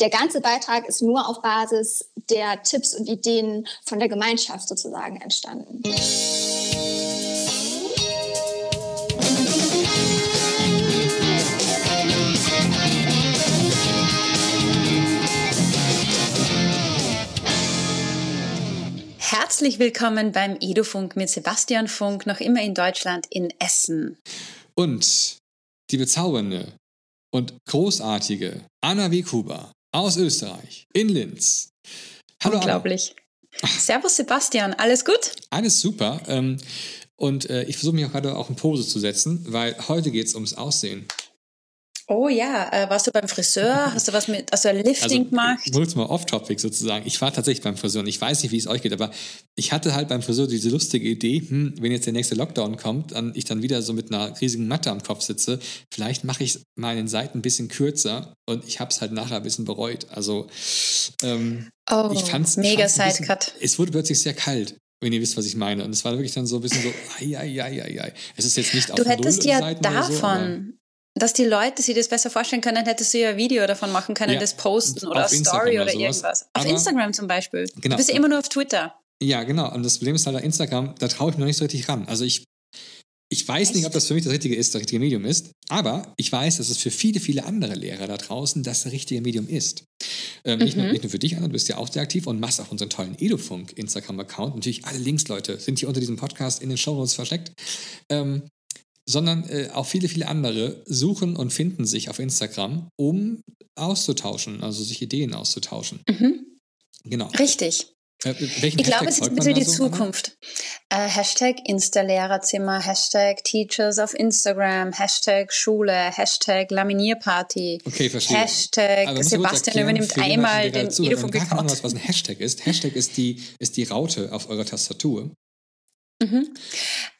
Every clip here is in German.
Der ganze Beitrag ist nur auf Basis der Tipps und Ideen von der Gemeinschaft sozusagen entstanden. Herzlich willkommen beim Edufunk mit Sebastian Funk, noch immer in Deutschland in Essen. Und die bezaubernde und großartige Anna Wekuber aus Österreich in Linz. Hallo Unglaublich. Anna. Servus Sebastian, alles gut? Alles super. Ähm, und äh, ich versuche mich auch gerade auch in Pose zu setzen, weil heute geht es ums Aussehen. Oh ja, äh, warst du beim Friseur? Hast du was mit, also Lifting also, gemacht? Kurz mal off-topic sozusagen. Ich war tatsächlich beim Friseur und ich weiß nicht, wie es euch geht, aber ich hatte halt beim Friseur diese lustige Idee, hm, wenn jetzt der nächste Lockdown kommt, dann ich dann wieder so mit einer riesigen Matte am Kopf sitze, vielleicht mache ich meinen Seiten ein bisschen kürzer und ich habe es halt nachher ein bisschen bereut. Also ähm, oh, ich fand's mega Sidecut. Es wurde plötzlich sehr kalt wenn ihr wisst, was ich meine. Und es war wirklich dann so ein bisschen so, ai, ai, ai, ai, ai. Es ist jetzt nicht auf Du hättest ja davon, dass die Leute sich das besser vorstellen können, hättest du ja ein Video davon machen können, ja, das posten oder eine Story oder, oder irgendwas. Auf Instagram zum Beispiel. Genau. Du bist ja immer nur auf Twitter. Ja, genau. Und das Problem ist halt, Instagram, da traue ich mir noch nicht so richtig ran. Also ich, ich weiß Echt? nicht, ob das für mich das richtige ist, das richtige Medium ist, aber ich weiß, dass es für viele, viele andere Lehrer da draußen das richtige Medium ist. Ähm, mhm. nicht, nur, nicht, nur, für dich, Anna, du bist ja auch sehr aktiv und machst auch unseren tollen Edufunk Instagram-Account. Natürlich alle Links, Leute, sind hier unter diesem Podcast in den Show Notes versteckt. Ähm, sondern äh, auch viele, viele andere suchen und finden sich auf Instagram, um auszutauschen, also sich Ideen auszutauschen. Mhm. Genau. Richtig. Äh, ich glaube, es ist ein bisschen die so, Zukunft. Äh, Hashtag Insta-Lehrerzimmer, Hashtag Teachers auf Instagram, Hashtag Schule, Hashtag Laminierparty, okay, verstehe. Hashtag Sebastian übernimmt einmal den Edufunk-Account. Was ein Hashtag ist. Hashtag ist die, ist die Raute auf eurer Tastatur. Mhm.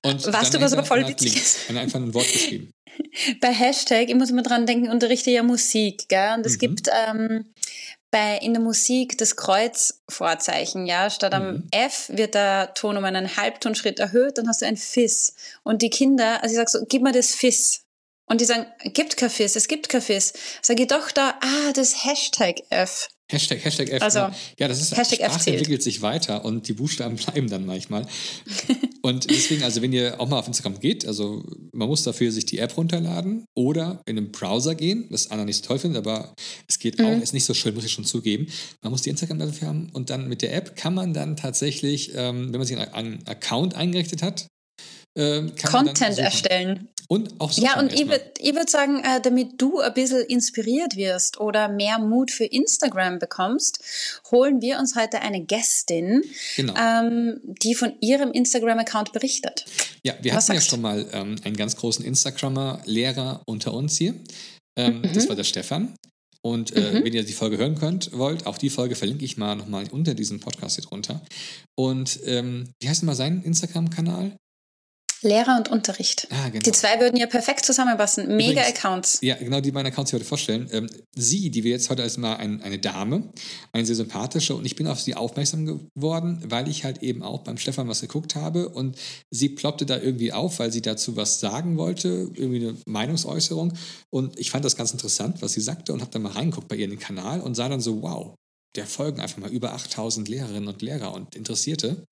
Und Warst du was aber voll witzig ist? einfach ein Wort geschrieben. Bei Hashtag, ich muss immer dran denken, unterrichte ja Musik, gell? Und es mhm. gibt ähm, bei, in der Musik das Kreuzvorzeichen, ja. Statt am mhm. F wird der Ton um einen Halbtonschritt erhöht, dann hast du ein Fis. Und die Kinder, also ich sag so, gib mir das Fis. Und die sagen, gibt kein Fis, es gibt kein Fis. Sag ich doch da, ah, das Hashtag F. Hashtag, Hashtag F. Also, ja, das ist, Hashtag Sprache entwickelt sich weiter und die Buchstaben bleiben dann manchmal. und deswegen, also wenn ihr auch mal auf Instagram geht, also man muss dafür sich die App runterladen oder in einen Browser gehen, das Anna nicht so toll findet, aber es geht mhm. auch, ist nicht so schön, muss ich schon zugeben. Man muss die Instagram dafür haben und dann mit der App kann man dann tatsächlich, ähm, wenn man sich einen Account eingerichtet hat, äh, Content erstellen. Und auch so. Ja, und ich würde würd sagen, äh, damit du ein bisschen inspiriert wirst oder mehr Mut für Instagram bekommst, holen wir uns heute eine Gästin, genau. ähm, die von ihrem Instagram-Account berichtet. Ja, wir Was hatten ja schon mal ähm, einen ganz großen Instagrammer-Lehrer unter uns hier. Ähm, mhm. Das war der Stefan. Und äh, mhm. wenn ihr die Folge hören könnt, wollt, auch die Folge verlinke ich mal nochmal unter diesem Podcast hier drunter. Und ähm, wie heißt denn mal sein Instagram-Kanal? Lehrer und Unterricht. Ah, genau. Die zwei würden ja perfekt zusammenpassen. Mega Übrigens, Accounts. Ja, genau die beiden Accounts, die ich heute vorstellen. Ähm, sie, die wir jetzt heute als mal ein, eine Dame, eine sehr sympathische, und ich bin auf sie aufmerksam geworden, weil ich halt eben auch beim Stefan was geguckt habe und sie ploppte da irgendwie auf, weil sie dazu was sagen wollte, irgendwie eine Meinungsäußerung. Und ich fand das ganz interessant, was sie sagte und habe dann mal reingeguckt bei ihr in den Kanal und sah dann so, wow, der folgen einfach mal über 8000 Lehrerinnen und Lehrer und Interessierte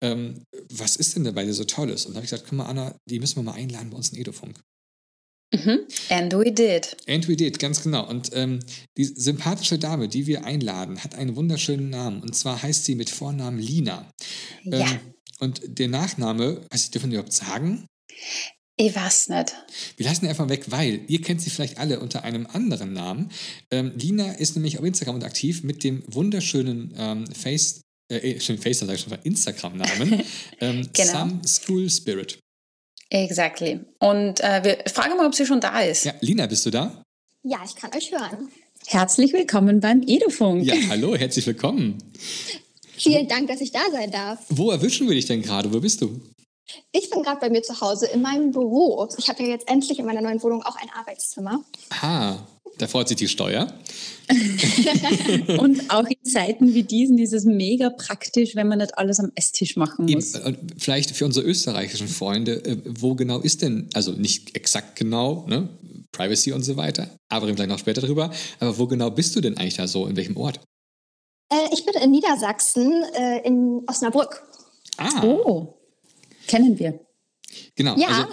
ähm, was ist denn dabei so Tolles? Und da habe ich gesagt, guck mal, Anna, die müssen wir mal einladen bei uns in Edofunk. Mhm. And we did. And we did, ganz genau. Und ähm, die sympathische Dame, die wir einladen, hat einen wunderschönen Namen. Und zwar heißt sie mit Vornamen Lina. Ja. Ähm, und der Nachname, weiß ich, dürfen wir überhaupt sagen? Ich weiß nicht. Wir lassen ihn einfach weg, weil ihr kennt sie vielleicht alle unter einem anderen Namen. Ähm, Lina ist nämlich auf Instagram aktiv mit dem wunderschönen ähm, Face äh, schon Facebook, sage ich schon, Instagram-Namen, ähm, genau. Some School Spirit. Exactly. Und äh, wir fragen mal, ob sie schon da ist. Ja, Lina, bist du da? Ja, ich kann euch hören. Herzlich willkommen beim Edufunk. Ja, hallo, herzlich willkommen. Vielen Dank, dass ich da sein darf. Wo erwischen wir dich denn gerade? Wo bist du? Ich bin gerade bei mir zu Hause in meinem Büro. Ich habe ja jetzt endlich in meiner neuen Wohnung auch ein Arbeitszimmer. Ah, da freut sich die Steuer. und auch in Zeiten wie diesen ist es mega praktisch, wenn man nicht alles am Esstisch machen muss. Eben, vielleicht für unsere österreichischen Freunde, äh, wo genau ist denn, also nicht exakt genau, ne? Privacy und so weiter. Aber gleich noch später drüber. Aber wo genau bist du denn eigentlich da so? In welchem Ort? Äh, ich bin in Niedersachsen, äh, in Osnabrück. Ah. Oh, kennen wir. Genau. Ja. Also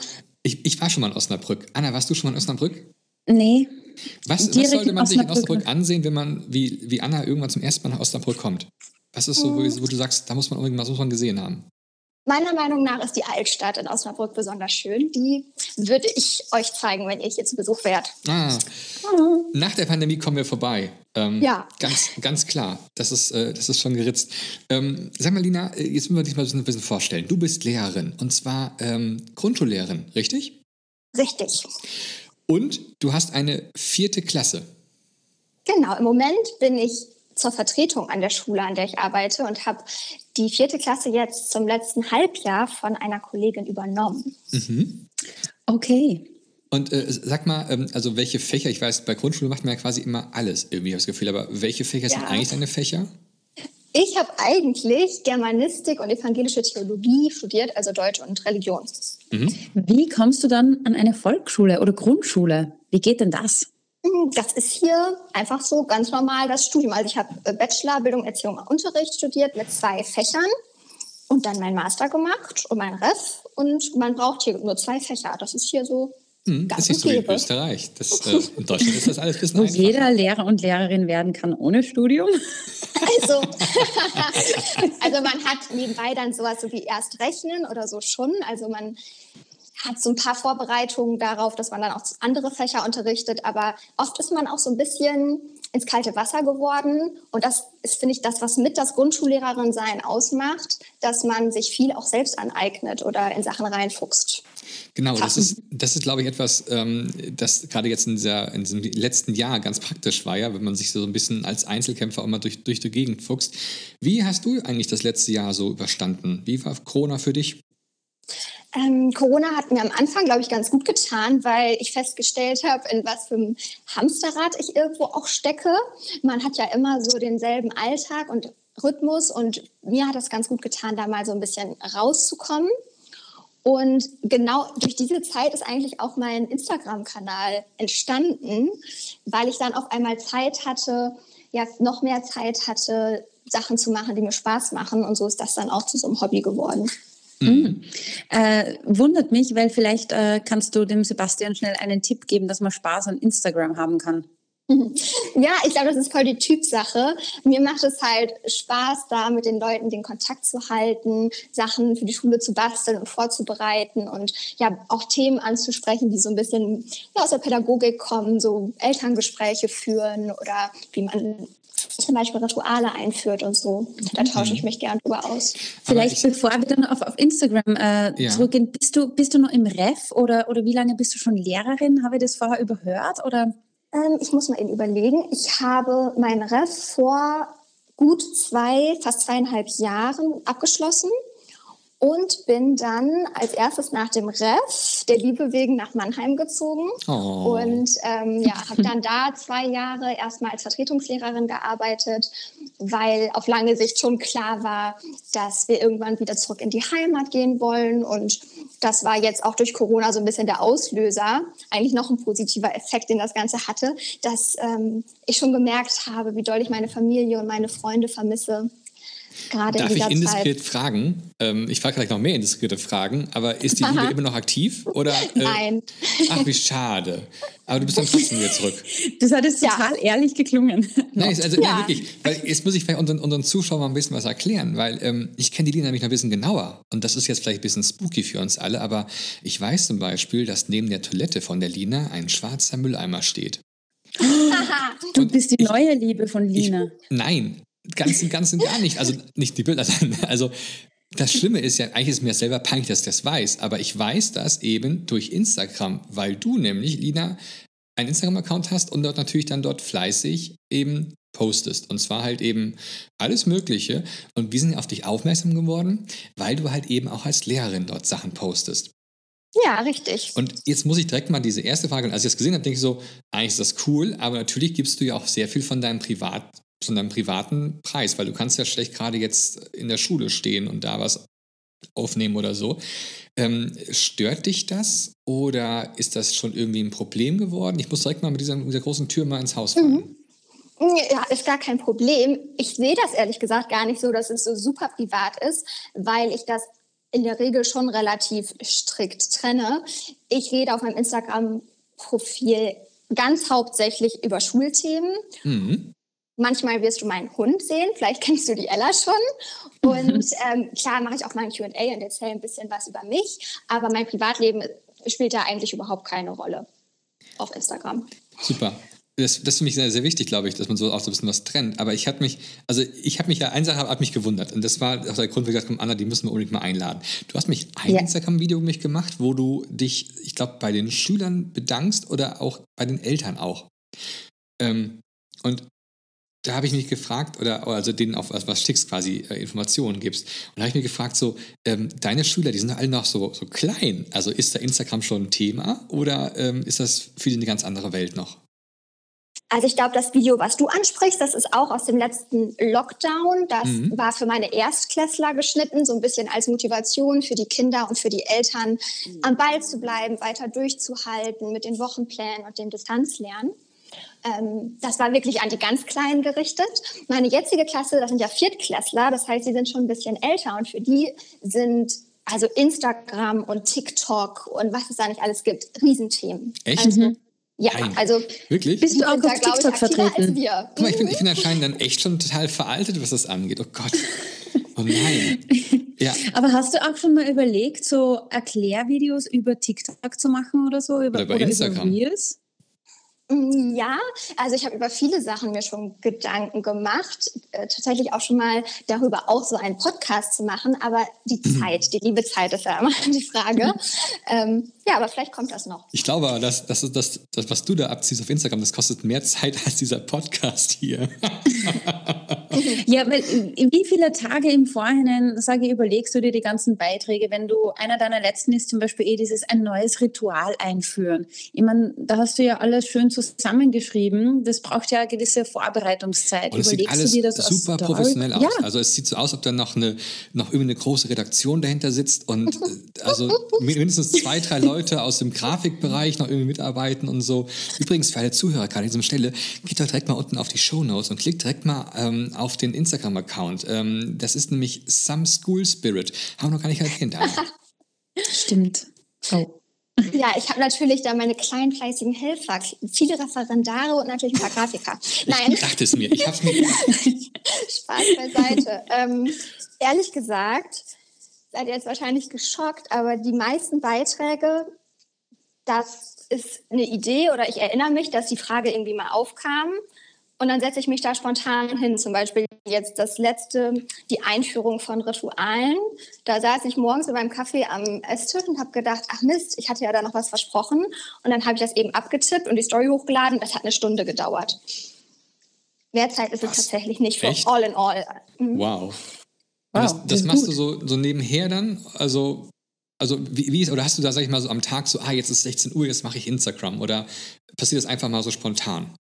ich, ich war schon mal in Osnabrück. Anna, warst du schon mal in Osnabrück? Nee. Was, was sollte man sich in Osnabrück ansehen, wenn man, wie, wie Anna, irgendwann zum ersten Mal nach Osnabrück kommt? Was ist so, wo, wo du sagst, da muss man unbedingt mal so gesehen haben? Meiner Meinung nach ist die Altstadt in Osnabrück besonders schön. Die würde ich euch zeigen, wenn ihr hier zu Besuch wärt. Ah. Nach der Pandemie kommen wir vorbei. Ähm, ja. Ganz, ganz klar. Das ist, äh, das ist schon geritzt. Ähm, sag mal, Lina, äh, jetzt müssen wir dich mal ein bisschen vorstellen. Du bist Lehrerin und zwar ähm, Grundschullehrerin, richtig? Richtig. Und du hast eine vierte Klasse. Genau, im Moment bin ich zur Vertretung an der Schule, an der ich arbeite und habe die vierte Klasse jetzt zum letzten Halbjahr von einer Kollegin übernommen. Mhm. Okay. Und äh, sag mal, ähm, also welche Fächer, ich weiß, bei Grundschule macht man ja quasi immer alles, irgendwie habe ich das Gefühl, aber welche Fächer ja. sind eigentlich deine Fächer? Ich habe eigentlich Germanistik und evangelische Theologie studiert, also Deutsch und Religion. Mhm. Wie kommst du dann an eine Volksschule oder Grundschule? Wie geht denn das? Hm, das ist hier einfach so ganz normal das Studium. Also ich habe äh, Bachelor Bildung, Erziehung und Unterricht studiert mit zwei Fächern und dann mein Master gemacht und mein Ref. Und man braucht hier nur zwei Fächer. Das ist hier so hm, das ist so wie in Österreich. Das, äh, in Deutschland ist das alles ein bisschen Wo einfacher. jeder Lehrer und Lehrerin werden kann ohne Studium. Also, also man hat nebenbei dann sowas so wie Erstrechnen oder so schon. Also man hat so ein paar Vorbereitungen darauf, dass man dann auch andere Fächer unterrichtet, aber oft ist man auch so ein bisschen ins kalte Wasser geworden. Und das ist, finde ich, das, was mit das Grundschullehrerin sein ausmacht, dass man sich viel auch selbst aneignet oder in Sachen reinfuchst. Genau, das ist, das ist, glaube ich, etwas, ähm, das gerade jetzt in, dieser, in, diesem letzten Jahr ganz praktisch war, ja, wenn man sich so ein bisschen als Einzelkämpfer auch mal durch, durch die Gegend fuchst. Wie hast du eigentlich das letzte Jahr so überstanden? Wie war Corona für dich? Ähm, Corona hat mir am Anfang, glaube ich, ganz gut getan, weil ich festgestellt habe, in was für einem Hamsterrad ich irgendwo auch stecke. Man hat ja immer so denselben Alltag und Rhythmus und mir hat das ganz gut getan, da mal so ein bisschen rauszukommen. Und genau durch diese Zeit ist eigentlich auch mein Instagram-Kanal entstanden, weil ich dann auf einmal Zeit hatte, ja, noch mehr Zeit hatte, Sachen zu machen, die mir Spaß machen. Und so ist das dann auch zu so einem Hobby geworden. Mhm. Äh, wundert mich, weil vielleicht äh, kannst du dem Sebastian schnell einen Tipp geben, dass man Spaß an Instagram haben kann. Ja, ich glaube, das ist voll die Typsache. Mir macht es halt Spaß, da mit den Leuten den Kontakt zu halten, Sachen für die Schule zu basteln und vorzubereiten und ja auch Themen anzusprechen, die so ein bisschen ja, aus der Pädagogik kommen, so Elterngespräche führen oder wie man zum Beispiel Rituale einführt und so. Da tausche ich mhm. mich gern drüber aus. Vielleicht bevor wir dann auf, auf Instagram äh, ja. zurückgehen, bist du, bist du noch im Ref oder, oder wie lange bist du schon Lehrerin? Habe ich das vorher überhört? Oder? Ähm, ich muss mal eben überlegen. Ich habe mein Ref vor gut zwei, fast zweieinhalb Jahren abgeschlossen und bin dann als erstes nach dem Ref der Liebe wegen nach Mannheim gezogen. Oh. und ähm, ja, habe dann da zwei Jahre erstmal als Vertretungslehrerin gearbeitet, weil auf lange Sicht schon klar war, dass wir irgendwann wieder zurück in die Heimat gehen wollen. Und das war jetzt auch durch Corona so ein bisschen der Auslöser, eigentlich noch ein positiver Effekt, den das Ganze hatte, dass ähm, ich schon gemerkt habe, wie doll ich meine Familie und meine Freunde vermisse Gerade Darf in ich indiskret Zeit. fragen? Ähm, ich frage gleich noch mehr indiskrete Fragen, aber ist die Liebe immer noch aktiv? Oder, äh, Nein. Ach, wie schade. Aber du bist dann trotzdem wieder zurück. Das hat jetzt ja. total ehrlich geklungen. Nein, also ja. wirklich, weil jetzt muss ich vielleicht unseren, unseren Zuschauern mal ein bisschen was erklären, weil ähm, ich kenne die Lina nämlich noch ein bisschen genauer. Und das ist jetzt vielleicht ein bisschen spooky für uns alle, aber ich weiß zum Beispiel, dass neben der Toilette von der Lina ein schwarzer Mülleimer steht. du bist die neue Liebe von Lina. Ich, nein, Ganz und ganz und gar nicht. Also nicht die Bilder. Also das Schlimme ist ja, eigentlich ist mir selber peinlich, dass ich das weiß, aber ich weiß das eben durch Instagram, weil du nämlich, Lina, einen Instagram-Account hast und dort natürlich dann dort fleißig eben postest. Und zwar halt eben alles Mögliche. Und wir sind auf dich aufmerksam geworden, weil du halt eben auch als Lehrerin dort Sachen postest. Ja, richtig. Und jetzt muss ich direkt mal diese erste Frage, als ich das gesehen habe, denke ich so, eigentlich ist das cool, aber natürlich gibst du ja auch sehr viel von deinem Privat, von deinem privaten Preis, weil du kannst ja schlecht gerade jetzt in der Schule stehen und da was aufnehmen oder so. Ähm, stört dich das oder ist das schon irgendwie ein Problem geworden? Ich muss direkt mal mit dieser, mit dieser großen Tür mal ins Haus fahren. Mhm. Ja, ist gar kein Problem. Ich sehe das ehrlich gesagt gar nicht so, dass es so super privat ist, weil ich das in der Regel schon relativ strikt trenne. Ich rede auf meinem Instagram-Profil ganz hauptsächlich über Schulthemen. Mhm. Manchmal wirst du meinen Hund sehen, vielleicht kennst du die Ella schon. Und ähm, klar mache ich auch mal ein QA und erzähle ein bisschen was über mich, aber mein Privatleben spielt da eigentlich überhaupt keine Rolle auf Instagram. Super das, das ist für mich sehr, sehr wichtig, glaube ich, dass man so auch so ein bisschen was trennt. Aber ich habe mich, also ich habe mich ja, eine Sache hat mich gewundert. Und das war auch der Grund, wo ich gesagt habe, Anna, die müssen wir unbedingt mal einladen. Du hast mich ein ja. Instagram-Video mich gemacht, wo du dich, ich glaube, bei den Schülern bedankst oder auch bei den Eltern auch. Ähm, und da habe ich mich gefragt, oder also denen auf was, was schickst, quasi äh, Informationen gibst. Und da habe ich mich gefragt, so, ähm, deine Schüler, die sind alle noch so, so klein. Also ist da Instagram schon ein Thema oder ähm, ist das für die eine ganz andere Welt noch? Also ich glaube, das Video, was du ansprichst, das ist auch aus dem letzten Lockdown. Das mhm. war für meine Erstklässler geschnitten, so ein bisschen als Motivation für die Kinder und für die Eltern, mhm. am Ball zu bleiben, weiter durchzuhalten mit den Wochenplänen und dem Distanzlernen. Ähm, das war wirklich an die ganz Kleinen gerichtet. Meine jetzige Klasse, das sind ja Viertklässler, das heißt, sie sind schon ein bisschen älter und für die sind also Instagram und TikTok und was es da nicht alles gibt, Riesenthemen. Echt? Also, mhm. Ja, Nein. also wirklich? Bist du auch auf TikTok ich, vertreten? Guck mal, ich bin, ich bin anscheinend dann echt schon total veraltet, was das angeht. Oh Gott. Oh nein. Ja. Aber hast du auch schon mal überlegt, so Erklärvideos über TikTok zu machen oder so? Über, oder bei oder Instagram? Über Reels? Mm, ja, also ich habe über viele Sachen mir schon Gedanken gemacht, äh, tatsächlich auch schon mal darüber auch so einen Podcast zu machen, aber die mhm. Zeit, die liebe Zeit ist ja immer die Frage. ähm, ja, aber vielleicht kommt das noch. Ich glaube, dass das, das, das, was du da abziehst auf Instagram, das kostet mehr Zeit als dieser Podcast hier. ja, weil wie viele Tage im Vorhinein, sage ich, überlegst du dir die ganzen Beiträge, wenn du, einer deiner letzten ist zum Beispiel eh dieses ein neues Ritual einführen. Ich meine, da hast du ja alles schön zusammengeschrieben. Das braucht ja eine gewisse Vorbereitungszeit. Und es sieht alles super professionell aus. Ja. Also es sieht so aus, ob da noch eine, noch irgendwie eine große Redaktion dahinter sitzt und äh, also mindestens zwei, drei Leute Leute aus dem Grafikbereich noch irgendwie mitarbeiten und so. Übrigens, für alle Zuhörer gerade an dieser Stelle, geht doch direkt mal unten auf die Show Notes und klickt direkt mal ähm, auf den Instagram-Account. Ähm, das ist nämlich Some School Spirit. Haben wir noch gar nicht erwähnt. Stimmt. Oh. Ja, ich habe natürlich da meine kleinen fleißigen Helfer, viele Referendare und natürlich ein paar Grafiker. Nein. Ich dachte es mir, ich habe es mir Spaß beiseite. ähm, ehrlich gesagt, seid ihr jetzt wahrscheinlich geschockt, aber die meisten Beiträge, das ist eine Idee oder ich erinnere mich, dass die Frage irgendwie mal aufkam. Und dann setze ich mich da spontan hin. Zum Beispiel jetzt das letzte, die Einführung von Ritualen. Da saß ich morgens in meinem Kaffee am Esstisch und habe gedacht, ach Mist, ich hatte ja da noch was versprochen. Und dann habe ich das eben abgetippt und die Story hochgeladen. Das hat eine Stunde gedauert. Mehr Zeit ist es tatsächlich nicht für Echt? All in All. Mhm. Wow. Wow, das, das machst gut. du so, so nebenher dann? Also, also wie, wie ist, oder hast du da, sag ich mal, so am Tag so, ah, jetzt ist 16 Uhr, jetzt mache ich Instagram? Oder passiert das einfach mal so spontan?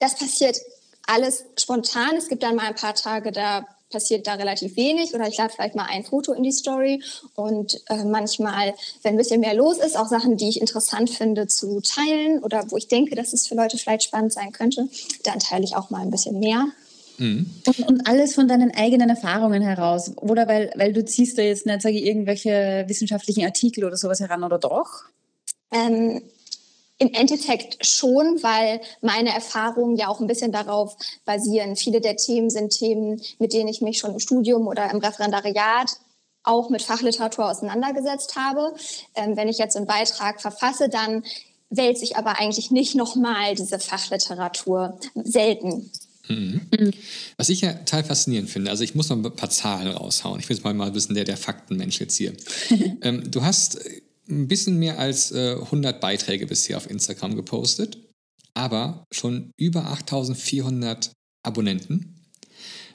Das passiert alles spontan. Es gibt dann mal ein paar Tage, da passiert da relativ wenig oder ich lade vielleicht mal ein Foto in die Story und äh, manchmal, wenn ein bisschen mehr los ist, auch Sachen, die ich interessant finde zu teilen oder wo ich denke, dass es für Leute vielleicht spannend sein könnte, dann teile ich auch mal ein bisschen mehr. Mhm. Und, und, alles von deinen eigenen Erfahrungen heraus. Oder weil, weil du ziehst da jetzt nicht, sage ich, irgendwelche wissenschaftlichen Artikel oder sowas heran, oder doch? Ähm, Im Endeffekt schon, weil meine Erfahrungen ja auch ein bisschen darauf basieren. Viele der Themen sind Themen, mit denen ich mich schon im Studium oder im Referendariat auch mit Fachliteratur auseinandergesetzt habe. Ähm, wenn ich jetzt einen Beitrag verfasse, dann wälze ich aber eigentlich nicht nochmal diese Fachliteratur. Selten. Mhm. Was ich ja total faszinierend finde, also ich muss noch ein paar Zahlen raushauen. Ich will jetzt mal, mal ein bisschen der, der Faktenmensch jetzt hier. ähm, du hast ein bisschen mehr als äh, 100 Beiträge bisher auf Instagram gepostet, aber schon über 8400 Abonnenten.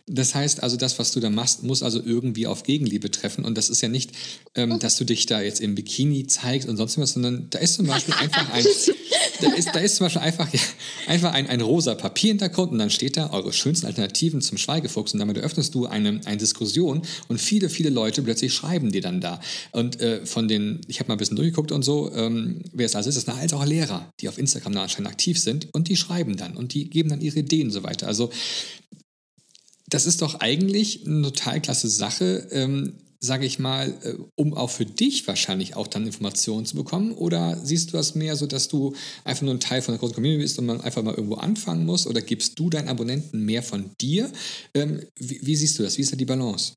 Das heißt also, das, was du da machst, muss also irgendwie auf Gegenliebe treffen. Und das ist ja nicht, ähm, dass du dich da jetzt im Bikini zeigst und sonst was, sondern da ist zum Beispiel einfach ein, da ist, da ist zum Beispiel einfach, ja, einfach ein, ein rosa Papierhintergrund und dann steht da eure schönsten Alternativen zum Schweigefuchs und damit eröffnest du eine, eine Diskussion und viele, viele Leute plötzlich schreiben dir dann da. Und äh, von den, ich habe mal ein bisschen durchgeguckt und so, ähm, wer es also ist, das sind halt auch Lehrer, die auf Instagram da anscheinend aktiv sind und die schreiben dann und die geben dann ihre Ideen und so weiter. Also das ist doch eigentlich eine total klasse Sache, ähm, sage ich mal, äh, um auch für dich wahrscheinlich auch dann Informationen zu bekommen? Oder siehst du das mehr so, dass du einfach nur ein Teil von der großen Community bist und man einfach mal irgendwo anfangen muss? Oder gibst du deinen Abonnenten mehr von dir? Ähm, wie, wie, siehst du das? Wie ist da die Balance?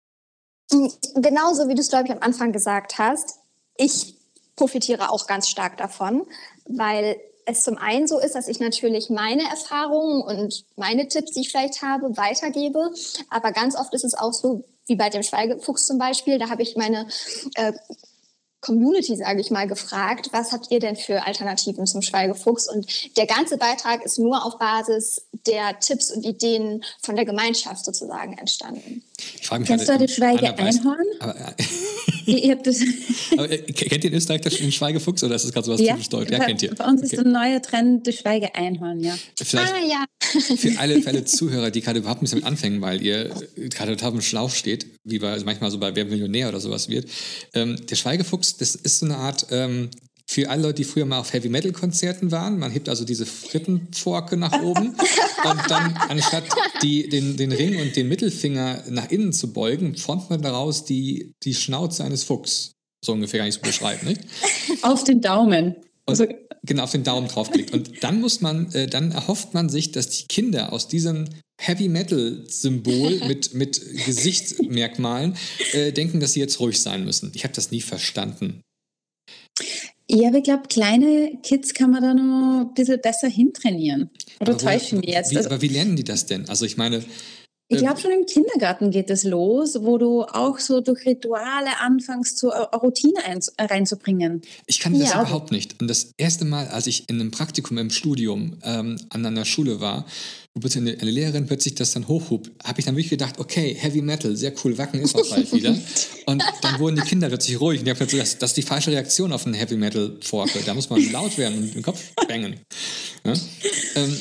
Hm, genauso wie du es, glaube ich, am Anfang gesagt hast. Ich profitiere auch ganz stark davon, weil es zum einen so ist, dass ich natürlich meine Erfahrungen und meine Tipps, die ich vielleicht habe, weitergebe. Aber ganz oft ist es auch so, wie bei dem Schweigefuchs zum Beispiel, da habe ich meine äh, Community, sage ich mal, gefragt, was habt ihr denn für Alternativen zum Schweigefuchs? Und der ganze Beitrag ist nur auf Basis der Tipps und Ideen von der Gemeinschaft sozusagen entstanden. Ich frage mich Kennst du das Schweige-Einhorn? Ihr habt das aber, äh, kennt ihr in Österreich den Schweigefuchs oder ist das gerade so was ja, typisch deutsch? Ja, kennt ihr. Bei uns okay. ist der neue Trend das Schweige-Einhorn, ja. Vielleicht ah, ja. für alle Fälle Zuhörer, die gerade überhaupt nicht damit anfangen, weil ihr gerade total im Schlauch steht, wie bei, also manchmal so bei Wer Millionär oder sowas wird. Ähm, der Schweigefuchs, das ist so eine Art ähm, für alle Leute, die früher mal auf Heavy Metal Konzerten waren, man hebt also diese Frittenforke nach oben und dann anstatt die, den, den Ring und den Mittelfinger nach innen zu beugen, formt man daraus die, die Schnauze eines Fuchs. So ungefähr kann ich es beschreiben, nicht? Auf den Daumen. Und, also genau, auf den Daumen draufklickt. Und dann muss man, äh, dann erhofft man sich, dass die Kinder aus diesem Heavy Metal Symbol mit, mit Gesichtsmerkmalen äh, denken, dass sie jetzt ruhig sein müssen. Ich habe das nie verstanden. Ja, aber ich glaube, kleine Kids kann man da noch ein bisschen besser hintrainieren. Oder täusche ich mich jetzt? Wie, also, aber wie lernen die das denn? Also ich meine, ich glaube, schon im Kindergarten geht es los, wo du auch so durch Rituale anfängst, so eine Routine reinzubringen. Ich kann das ja. überhaupt nicht. Und das erste Mal, als ich in einem Praktikum im Studium ähm, an einer Schule war, wo eine, eine Lehrerin plötzlich das dann hochhob, habe ich dann wirklich gedacht, okay, Heavy Metal, sehr cool, Wacken ist auch bald wieder. Und dann wurden die Kinder plötzlich ruhig. Und ich habe gesagt, das, das ist die falsche Reaktion auf einen Heavy Metal Forke. Da muss man laut werden und den Kopf bangen. Ja? Ähm,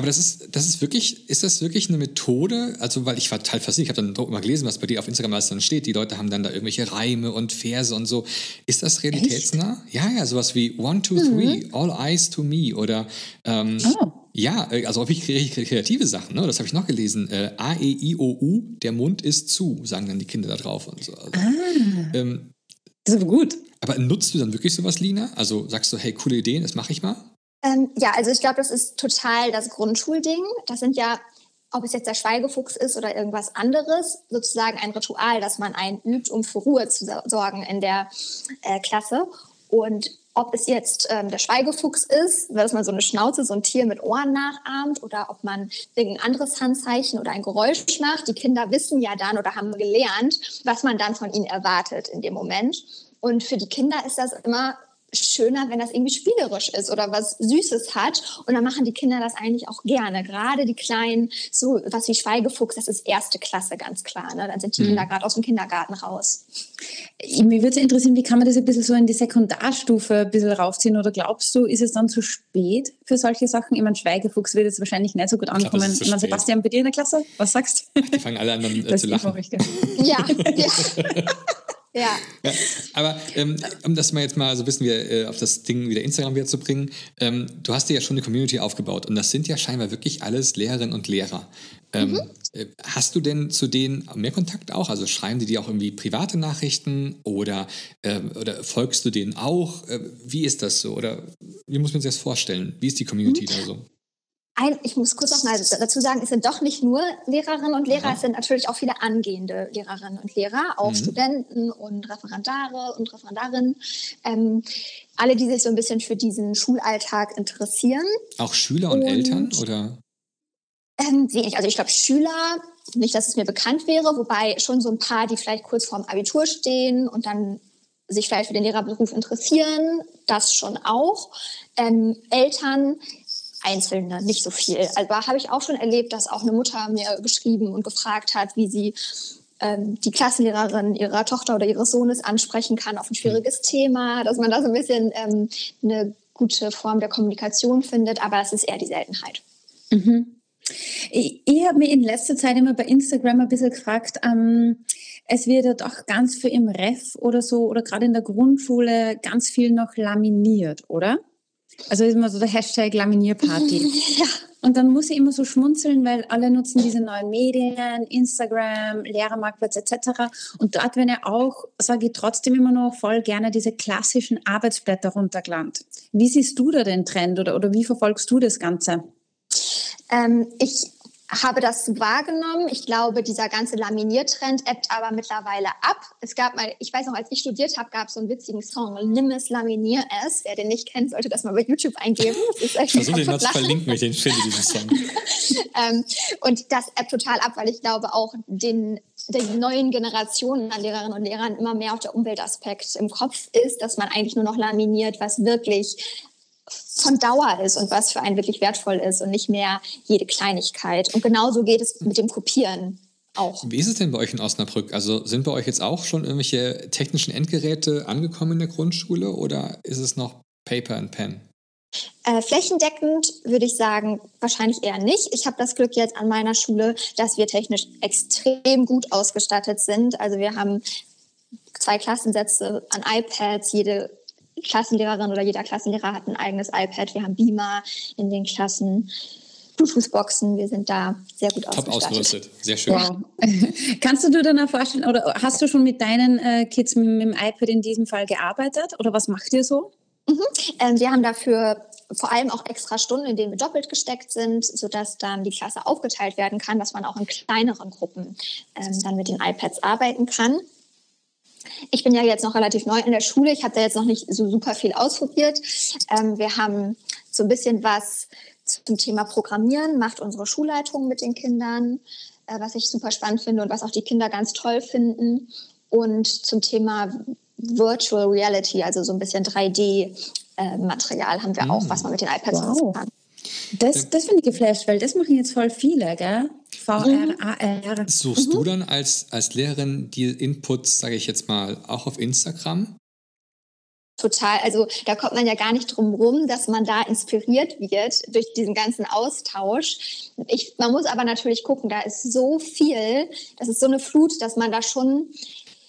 aber das ist, das ist wirklich, ist das wirklich eine Methode? Also, weil ich war total fasziniert, ich habe dann mal gelesen, was bei dir auf Instagram alles dann steht. Die Leute haben dann da irgendwelche Reime und Verse und so. Ist das realitätsnah? Echt? Ja, ja, sowas wie One, Two, Three, mhm. All Eyes to Me oder ähm, oh. ja, äh, also wirklich kreative Sachen, ne? Das habe ich noch gelesen. Äh, A, E, I, O, U, der Mund ist zu, sagen dann die Kinder da drauf und so. Also, ah. Ähm, das ist aber gut. Aber nutzt du dann wirklich sowas, Lina? Also sagst du, hey, coole Ideen, das mache ich mal? Ähm, ja, also ich glaube, das ist total das Grundschulding. Das sind ja, ob es jetzt der Schweigefuchs ist oder irgendwas anderes, sozusagen ein Ritual, das man einübt, um für Ruhe zu sorgen in der äh, Klasse. Und ob es jetzt ähm, der Schweigefuchs ist, dass man so eine Schnauze, so ein Tier mit Ohren nachahmt oder ob man irgendein anderes Handzeichen oder ein Geräusch macht. Die Kinder wissen ja dann oder haben gelernt, was man dann von ihnen erwartet in dem Moment. Und für die Kinder ist das immer schöner, wenn das irgendwie spielerisch ist oder was Süßes hat. Und dann machen die Kinder das eigentlich auch gerne. Gerade die Kleinen, so was wie Schweigefuchs, das ist erste Klasse, ganz klar. Ne? Dann sind die mhm. Kinder gerade aus dem Kindergarten raus. Mir würde interessieren, wie kann man das ein bisschen so in die Sekundarstufe ein bisschen raufziehen? Oder glaubst du, ist es dann zu spät für solche Sachen? Ich meine, Schweigefuchs wird jetzt wahrscheinlich nicht so gut ankommen. Ich, meine, Sebastian, bei dir in der Klasse, was sagst du? Die fangen alle an äh, zu lachen. Ja, ja. Ja. ja aber ähm, um das mal jetzt mal so ein bisschen wieder, äh, auf das Ding wieder Instagram wieder zu bringen, ähm, du hast dir ja schon eine Community aufgebaut und das sind ja scheinbar wirklich alles Lehrerinnen und Lehrer. Ähm, mhm. Äh, hast du denn zu denen mehr Kontakt auch? Also schreiben die dir auch irgendwie private Nachrichten oder, äh, oder folgst du denen auch? Äh, wie ist das so? Oder wie muss man sich das vorstellen? Wie ist die Community mhm. da so? Ein, ich muss kurz noch mal dazu sagen, es sind doch nicht nur Lehrerinnen und Lehrer, Aha. es sind natürlich auch viele angehende Lehrerinnen und Lehrer, auch mhm. Studenten und Referendare und Referendarinnen. Ähm, alle, die sich so ein bisschen für diesen Schulalltag interessieren. Auch Schüler und, und Eltern oder? Ähm, wenig. Also ich glaube Schüler, nicht, dass es mir bekannt wäre, wobei schon so ein paar, die vielleicht kurz vorm Abitur stehen und dann sich vielleicht für den Lehrerberuf interessieren, das schon auch. Ähm, Eltern, einzelne, nicht so viel. Also habe ich auch schon erlebt, dass auch eine Mutter mir geschrieben und gefragt hat, wie sie ähm, die Klassenlehrerin ihrer Tochter oder ihres Sohnes ansprechen kann auf ein schwieriges mhm. Thema, dass man da so ein bisschen ähm, eine gute Form der Kommunikation findet, aber es ist eher die Seltenheit. Mhm. Ich, ich habe mich in letzter Zeit immer bei Instagram ein bisschen gefragt, ähm, es wird ja doch ganz viel im Ref oder so oder gerade in der Grundschule ganz viel noch laminiert, oder? Also ist immer so der Hashtag Laminierparty. ja. Und dann muss ich immer so schmunzeln, weil alle nutzen diese neuen Medien, Instagram, Lehrermarktplatz etc. Und dort werden ja auch, sage ich trotzdem immer noch voll gerne diese klassischen Arbeitsblätter runtergelandet. Wie siehst du da den Trend oder, oder wie verfolgst du das Ganze? Ähm, ich habe das wahrgenommen. Ich glaube, dieser ganze Laminiertrend ebbt aber mittlerweile ab. Es gab mal, ich weiß noch, als ich studiert habe, gab es so einen witzigen Song, Nimm es, laminier es. Wer den nicht kennt, sollte das mal bei YouTube eingeben. Ich versuche den mal zu verlinken, wenn ich den finde, diesen Song. ähm, und das ebbt total ab, weil ich glaube auch den den neuen Generationen an Lehrerinnen und Lehrern immer mehr auch der Umweltaspekt im Kopf ist, dass man eigentlich nur noch laminiert, was wirklich von Dauer ist und was für einen wirklich wertvoll ist und nicht mehr jede Kleinigkeit. Und genauso geht es mit dem Kopieren. Auch. Wie ist es denn bei euch in Osnabrück? Also sind bei euch jetzt auch schon irgendwelche technischen Endgeräte angekommen in der Grundschule oder ist es noch Paper and Pen? Äh, flächendeckend würde ich sagen, wahrscheinlich eher nicht. Ich habe das Glück jetzt an meiner Schule, dass wir technisch extrem gut ausgestattet sind. Also wir haben zwei Klassensätze an iPads, jede Klassenlehrerin oder jeder Klassenlehrer hat ein eigenes iPad. Wir haben Beamer in den Klassen. Bluetooth-Boxen, wir sind da sehr gut Top ausgerüstet. ausgerüstet. Sehr schön. Wow. Kannst du dir dann vorstellen, oder hast du schon mit deinen äh, Kids mit, mit, dem iPad in diesem Fall gearbeitet? Oder was macht ihr so? Mhm. Ähm, wir haben dafür vor allem auch extra Stunden, in denen wir doppelt gesteckt sind, sodass dann die Klasse aufgeteilt werden kann, dass man auch in kleineren Gruppen ähm, dann mit den iPads arbeiten kann. Ich bin ja jetzt noch relativ neu in der Schule. Ich habe da jetzt noch nicht so super viel ausprobiert. Ähm, wir haben so ein bisschen was zum Thema Programmieren, macht unsere Schulleitung mit den Kindern, äh, was ich super spannend finde und was auch die Kinder ganz toll finden. Und zum Thema Virtual Reality, also so ein bisschen 3D-Material äh, haben wir auch, was man mit den iPads wow. nutzen kann. Das, das finde ich geflasht, weil das machen jetzt voll viele, gell? VR, mhm. AR. Suchst mhm. du dann als, als Lehrerin die Inputs, sage ich jetzt mal, auch auf Instagram? Total. Also da kommt man ja gar nicht drum rum, dass man da inspiriert wird durch diesen ganzen Austausch. Ich, man muss aber natürlich gucken, da ist so viel, das ist so eine Flut, dass man da schon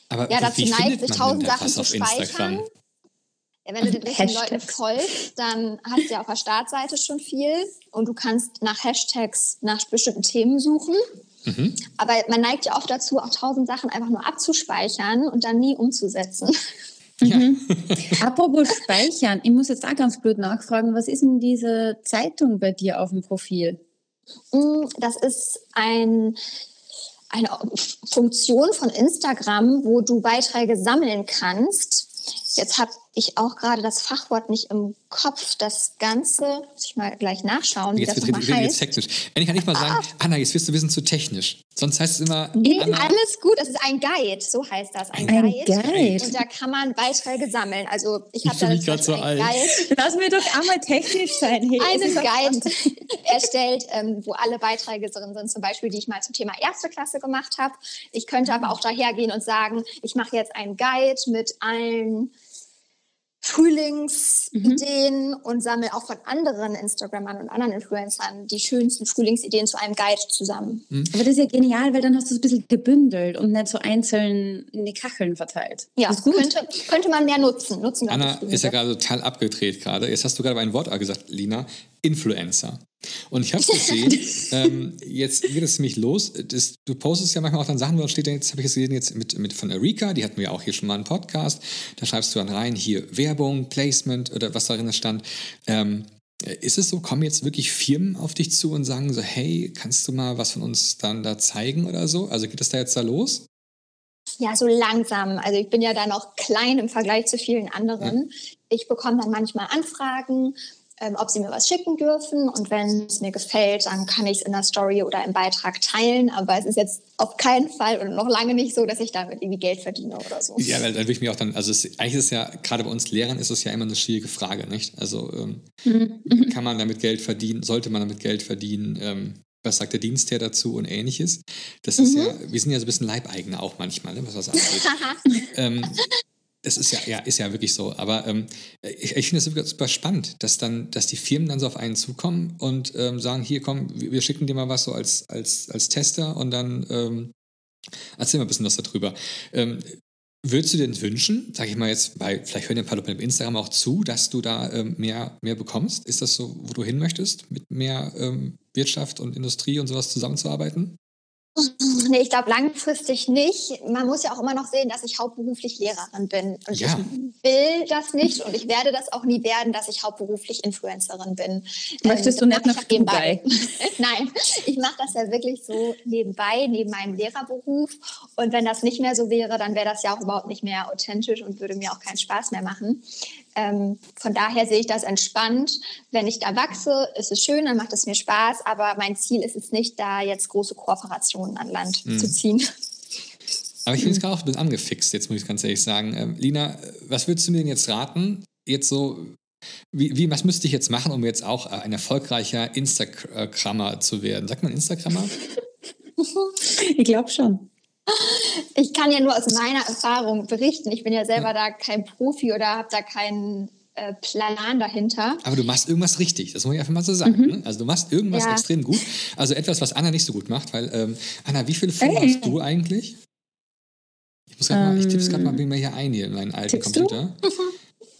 aber ja, dazu neigt, sich tausend Sachen zu speichern. Ja, wenn du den richtigen Leuten folgst, dann hast du ja auf der Startseite schon viel und du kannst nach Hashtags nach bestimmten Themen suchen. Mhm. Aber man neigt ja oft dazu, auch tausend Sachen einfach nur abzuspeichern und dann nie umzusetzen. Ja. Mhm. Apropos Speichern, ich muss jetzt auch ganz blöd nachfragen, was ist denn diese Zeitung bei dir auf dem Profil? Mm, das ist ein, eine Funktion von Instagram, wo du Beiträge sammeln kannst. Jetzt habe ich auch gerade das Fachwort nicht im Kopf. Das Ganze, muss ich mal gleich nachschauen, wie jetzt das nochmal heißt. Jetzt technisch. Endlich kann ich mal sagen, ah. Anna, jetzt wirst du wissen zu technisch. Sonst heißt es immer... Anna. Alles gut, es ist ein Guide, so heißt das. Ein, ein Guide. Guide. Und da kann man Beiträge sammeln. Also ich habe da mich gerade so alt. Guide. Lass mir doch einmal technisch sein. Hey, einen Guide erstellt, ähm, wo alle Beiträge drin sind, zum Beispiel, die ich mal zum Thema erste Klasse gemacht habe. Ich könnte aber auch dahergehen und sagen, ich mache jetzt einen Guide mit allen Frühlingsideen mhm. und sammle auch von anderen Instagrammern und anderen Influencern die schönsten Frühlingsideen zu einem Guide zusammen. Mhm. Aber das ist ja genial, weil dann hast du es ein bisschen gebündelt und nicht so einzeln in die Kacheln verteilt. Ja, könnte, könnte man mehr nutzen. nutzen Anna ist ja gerade total abgedreht gerade. Jetzt hast du gerade ein Wort gesagt, Lina. Influencer. Und ich habe gesehen, ähm, jetzt geht es ziemlich los. Das, du postest ja manchmal auch dann Sachen, wo steht jetzt, habe ich gesehen, jetzt mit, mit von Erika, die hatten wir auch hier schon mal einen Podcast. Da schreibst du dann rein, hier Werbung, Placement oder was darin stand. Ähm, ist es so, kommen jetzt wirklich Firmen auf dich zu und sagen so, hey, kannst du mal was von uns dann da zeigen oder so? Also geht es da jetzt da los? Ja, so langsam. Also ich bin ja da noch klein im Vergleich zu vielen anderen. Ja. Ich bekomme dann manchmal Anfragen ähm, ob sie mir was schicken dürfen. Und wenn es mir gefällt, dann kann ich es in der Story oder im Beitrag teilen. Aber es ist jetzt auf keinen Fall und noch lange nicht so, dass ich damit irgendwie Geld verdiene oder so. Ja, dann würde ich mir auch dann, also es, eigentlich ist es ja, gerade bei uns Lehrern ist es ja immer eine schwierige Frage, nicht? Also ähm, mhm. kann man damit Geld verdienen, sollte man damit Geld verdienen? Ähm, was sagt der Dienstherr dazu und ähnliches. Das ist mhm. ja, wir sind ja so ein bisschen Leibeigene auch manchmal, ne, was das angeht. ähm, das ist ja, ja, ist ja wirklich so. Aber ähm, ich, ich finde es super, super, spannend, dass dann, dass die Firmen dann so auf einen zukommen und ähm, sagen, hier komm, wir schicken dir mal was so als, als, als Tester und dann ähm, erzähl mal ein bisschen was darüber. Ähm, würdest du denn wünschen, sag ich mal jetzt, weil vielleicht hören ja ein paar Leute beim Instagram auch zu, dass du da ähm, mehr, mehr bekommst? Ist das so, wo du hin möchtest, mit mehr ähm, Wirtschaft und Industrie und sowas zusammenzuarbeiten? Nee, ich glaube langfristig nicht. Man muss ja auch immer noch sehen, dass ich hauptberuflich Lehrerin bin. Und ja. ich will das nicht und ich werde das auch nie werden, dass ich hauptberuflich Influencerin bin. Möchtest ähm, du nicht noch nebenbei? Nein, ich mache das ja wirklich so nebenbei, neben meinem Lehrerberuf. Und wenn das nicht mehr so wäre, dann wäre das ja auch überhaupt nicht mehr authentisch und würde mir auch keinen Spaß mehr machen. Ähm, von daher sehe ich das entspannt. Wenn ich da wachse, ist es schön, dann macht es mir Spaß, aber mein Ziel ist es nicht, da jetzt große Kooperationen an Land mhm. zu ziehen. Aber ich bin jetzt gerade auch ein bisschen angefixt, jetzt muss ich ganz ehrlich sagen. Ähm, Lina, was würdest du mir denn jetzt raten? Jetzt so, wie, wie, was müsste ich jetzt machen, um jetzt auch ein erfolgreicher Instagrammer zu werden? Sagt man Instagrammer? ich glaube schon. Ich kann ja nur aus meiner Erfahrung berichten. Ich bin ja selber da kein Profi oder habe da keinen äh, Plan dahinter. Aber du machst irgendwas richtig, das muss ich einfach mal so sagen. Mhm. Ne? Also du machst irgendwas ja. extrem gut. Also etwas, was Anna nicht so gut macht, weil ähm, Anna, wie viele Follower hey. hast du eigentlich? Ich muss gerade ähm, mal, ich tippe es gerade mal, bin mir hier ein hier in meinen alten Computer.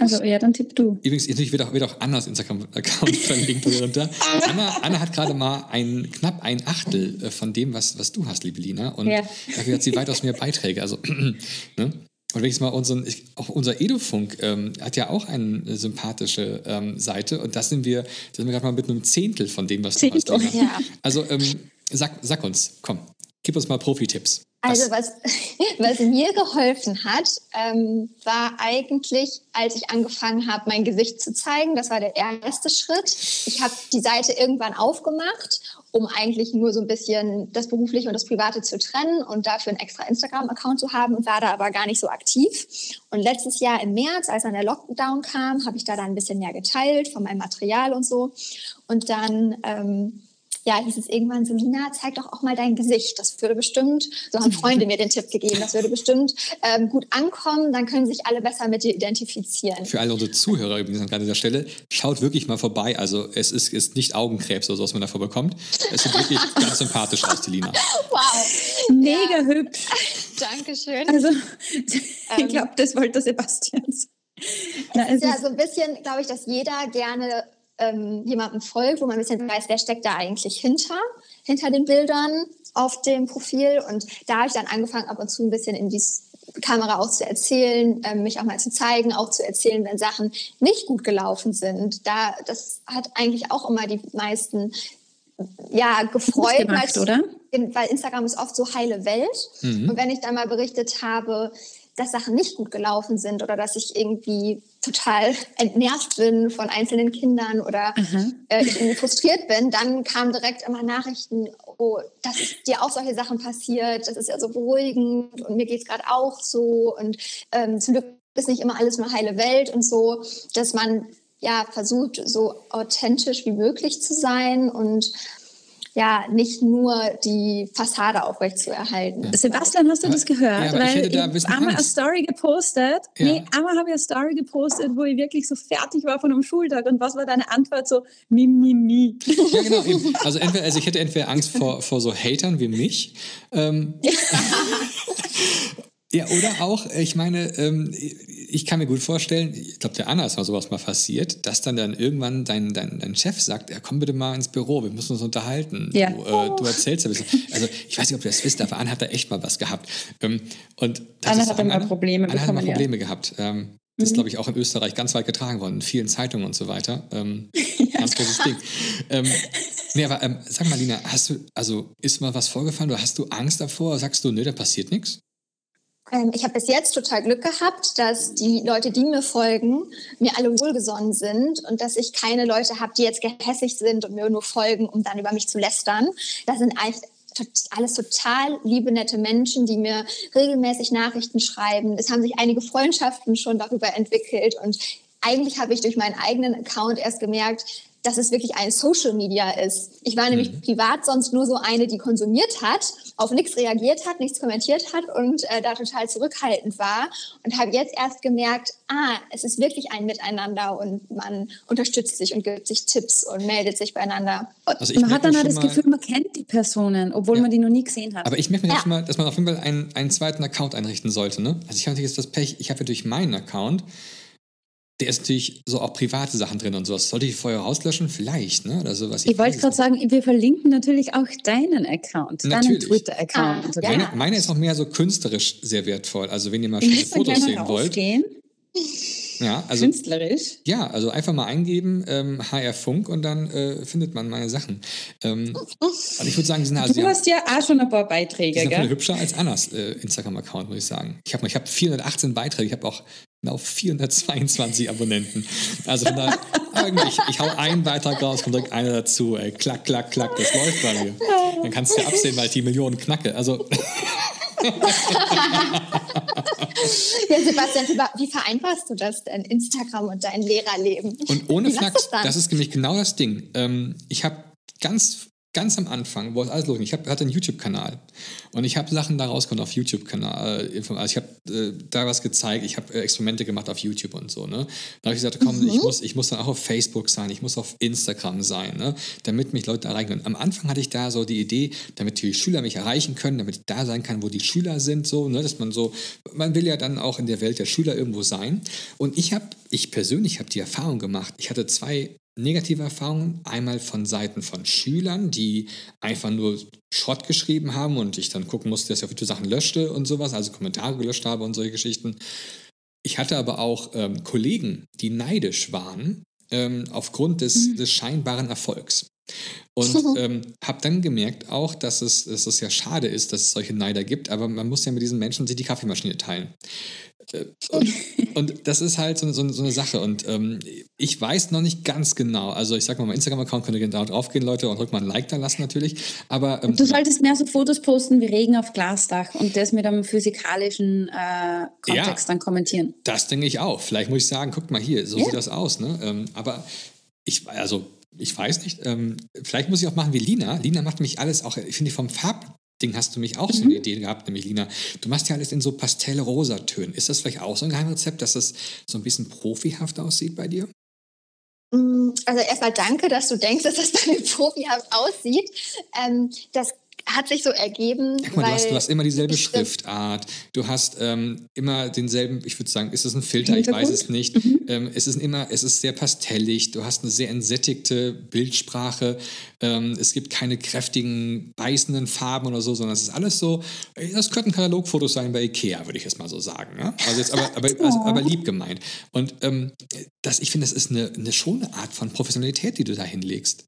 Also ja, dann tipp du. Übrigens, natürlich wird auch, wird auch Annas Instagram-Account verlinkt darunter. Anna, Anna hat gerade mal ein, knapp ein Achtel äh, von dem, was, was du hast, liebe Lina. Und ja. dafür hat sie weitaus mehr Beiträge. Also, ne? Und wenn ich mal unseren, ich, auch unser Edufunk ähm, hat ja auch eine sympathische ähm, Seite und das sind wir, das sind wir gerade mal mit einem Zehntel von dem, was du hast. Ja. Also ähm, sag, sag uns, komm, gib uns mal Profi-Tipps. Also was, was mir geholfen hat, ähm, war eigentlich, als ich angefangen habe, mein Gesicht zu zeigen. Das war der erste Schritt. Ich habe die Seite irgendwann aufgemacht, um eigentlich nur so ein bisschen das Berufliche und das Private zu trennen und dafür einen extra Instagram-Account zu haben und war da aber gar nicht so aktiv. Und letztes Jahr im März, als dann der Lockdown kam, habe ich da dann ein bisschen mehr geteilt von meinem Material und so. Und dann... Ähm, ja, hieß es irgendwann, Selina, zeig doch auch mal dein Gesicht. Das würde bestimmt, so haben Freunde mir den Tipp gegeben, das würde bestimmt ähm, gut ankommen, dann können sich alle besser mit dir identifizieren. Für alle unsere Zuhörer übrigens an dieser Stelle, schaut wirklich mal vorbei. Also es ist, ist nicht Augenkrebs oder so, was man davor bekommt. Es sieht wirklich ganz sympathisch aus, die Lina. Wow. Mega ja. hübsch. Dankeschön. Also, ich glaube, das wollte Sebastian sagen. Na, es ist ja so ein bisschen, glaube ich, dass jeder gerne ähm, jemandem folgt, wo man ein bisschen weiß, wer steckt da eigentlich hinter, hinter den Bildern auf dem Profil. Und da habe ich dann angefangen, ab und zu ein bisschen in die Kamera auch zu erzählen, äh, mich auch mal zu zeigen, auch zu erzählen, wenn Sachen nicht gut gelaufen sind. Da, das hat eigentlich auch immer die meisten ja, gefreut, gemacht, weil, oder? weil Instagram ist oft so heile Welt. Mhm. Und wenn ich dann mal berichtet habe, dass Sachen nicht gut gelaufen sind oder dass ich irgendwie total entnervt bin von einzelnen Kindern oder mhm. äh, ich irgendwie frustriert bin, dann kamen direkt immer Nachrichten, oh, dass dir auch solche Sachen passiert, das ist ja so beruhigend und mir geht es gerade auch so und ähm, zum Glück ist nicht immer alles nur heile Welt und so, dass man ja versucht, so authentisch wie möglich zu sein und ja nicht nur die Fassade aufrechtzuerhalten. Ja. Sebastian, hast du das gehört? Ja, Weil ich hätte da ein bisschen einmal eine Story gepostet. Ja. Nee, einmal habe ich eine Story gepostet, wo ich wirklich so fertig war von einem Schultag. Und was war deine Antwort? So, mi, mi, mi. Ja, genau. Also, entweder, also ich hätte entweder Angst vor, vor so Hatern wie mich. Ähm, Ja, oder auch, ich meine, ähm, ich kann mir gut vorstellen, ich glaube, der Anna ist mal sowas mal passiert, dass dann dann irgendwann dein, dein, dein Chef sagt, ja, komm bitte mal ins Büro, wir müssen uns unterhalten. Ja. Du, äh, du erzählst ein bisschen. Also ich weiß nicht, ob ihr das wisst, aber Anna hat da echt mal was gehabt. Ähm, und Anna hat immer Probleme Anna bekommen, hat immer Probleme ja. gehabt. Ähm, das ist, mhm. glaube ich, auch in Österreich ganz weit getragen worden, in vielen Zeitungen und so weiter. Ähm, ja, ganz großes Ding. Ähm, nee, aber ähm, sag mal, Lina, hast du, also ist mal was vorgefallen oder hast du Angst davor? Sagst du, nö, da passiert nichts? Ähm, ich habe bis jetzt total Glück gehabt, dass die Leute, die mir folgen, mir alle wohlgesonnen sind und dass ich keine Leute habe, die jetzt gehässig sind und mir nur folgen, um dann über mich zu lästern. Das sind alles total liebe, nette Menschen, die mir regelmäßig Nachrichten schreiben. Es haben sich einige Freundschaften schon darüber entwickelt und eigentlich habe ich durch meinen eigenen Account erst gemerkt, dass es wirklich ein Social Media ist. Ich war nämlich mhm. privat sonst nur so eine, die konsumiert hat, auf nichts reagiert hat, nichts kommentiert hat und äh, da total zurückhaltend war und habe jetzt erst gemerkt, ah, es ist wirklich ein Miteinander und man unterstützt sich und gibt sich Tipps und meldet sich beieinander. Also man hat dann halt das Gefühl, man kennt die Personen, obwohl ja. man die noch nie gesehen hat. Aber ich merke mir ja. schon mal, dass man auf jeden Fall einen, einen zweiten Account einrichten sollte. Ne? Also ich habe jetzt das Pech, ich habe ja durch meinen Account der ist natürlich so auch private Sachen drin und sowas. Sollte ich vorher rauslöschen? Vielleicht, ne? Oder sowas. Ich, ich wollte gerade sagen, wir verlinken natürlich auch deinen Account, natürlich. deinen Twitter-Account. Ah, ja. meine, meine, ist auch mehr so künstlerisch sehr wertvoll. Also wenn ihr mal schöne Fotos sehen wollt. Ja, also, Künstlerisch? Ja, also einfach mal eingeben, ähm, HR Funk und dann äh, findet man meine Sachen. Ähm, also ich würde sagen, sind also, Du hast ja auch schon ein paar Beiträge, sind gell? hübscher als Annas äh, Instagram-Account, muss ich sagen. Ich habe ich hab 418 Beiträge, ich habe auch auf 422 Abonnenten. Also von daher, ich, ich hau einen Beitrag raus, kommt direkt einer dazu. Ey. Klack, klack, klack, das läuft bei mir. Dann kannst du ja absehen, weil ich die Millionen knacke. Also. ja, Sebastian, wie vereinbarst du das denn, Instagram und dein Lehrerleben? Und ohne Flachs, das, ist nämlich genau das Ding. Ähm, ich habe ganz ganz am Anfang, wo es alles losging, ich hab, hatte einen YouTube-Kanal und ich habe Sachen da rausgekommen auf YouTube-Kanal. Äh, also ich habe äh, da was gezeigt, ich habe äh, Experimente gemacht auf YouTube und so. Ne? Da habe ich gesagt, komm, mhm. ich, muss, ich muss dann auch auf Facebook sein, ich muss auf Instagram sein, ne? damit mich Leute erreichen können. Am Anfang hatte ich da so die Idee, damit die Schüler mich erreichen können, damit ich da sein kann, wo die Schüler sind, so, ne? dass man so, man will ja dann auch in der Welt der Schüler irgendwo sein. Und ich habe, ich persönlich habe die Erfahrung gemacht, ich hatte zwei negative Erfahrungen. Einmal von Seiten von Schülern, die einfach nur Schrott geschrieben haben und ich dann gucken musste, dass ich auf YouTube Sachen löschte und sowas, also Kommentare gelöscht habe und solche Geschichten. Ich hatte aber auch ähm, Kollegen, die neidisch waren ähm, aufgrund des, mhm. des scheinbaren Erfolgs. Und ähm, habe dann gemerkt auch, dass es, dass es ja schade ist, dass es solche Neider gibt, aber man muss ja mit diesen Menschen sich die Kaffeemaschine teilen. Äh, und, und, das ist halt so, so, so eine Sache. Und ähm, ich weiß noch nicht ganz genau. Also ich sag mal, mein Instagram-Account könnt ihr genau draufgehen, Leute, und drückt mal ein Like da lassen natürlich. Aber ähm, du solltest mehr so Fotos posten wie Regen auf Glasdach und das mit einem physikalischen äh, Kontext ja, dann kommentieren. Das denke ich auch. Vielleicht muss ich sagen, guckt mal hier, so ja. sieht das aus. Ne? Ähm, aber ich, also ich weiß nicht. Ähm, vielleicht muss ich auch machen wie Lina. Lina macht mich alles auch, ich finde vom Farb Ding hast du mich auch mhm. so eine Idee gehabt, nämlich Lina. Du machst ja alles in so Pastell-Rosa-Tönen. Ist das vielleicht auch so ein Geheimrezept, dass das so ein bisschen profihaft aussieht bei dir? Mm, also erstmal danke, dass du denkst, dass das bei mir profihaft aussieht. Ähm, das hat sich so ergeben. Ja, mal, du, hast, du, hast, immer dieselbe Schriftart, du hast ähm, immer denselben, ich würde sagen, ist es ein Filter, ich weiß es nicht. Mhm. Ähm, es ist immer, es ist sehr pastellig, du hast eine sehr entsättigte Bildsprache, ähm, es gibt keine kräftigen, beißenden Farben oder so, sondern es ist alles so, das könnten Katalogfotos sein bei Ikea, würde ich jetzt mal so sagen. Ja? Also jetzt aber, aber, also, aber lieb gemeint. Und ähm, das, ich finde, das ist eine, eine schone Art von Professionalität, die du da hinlegst.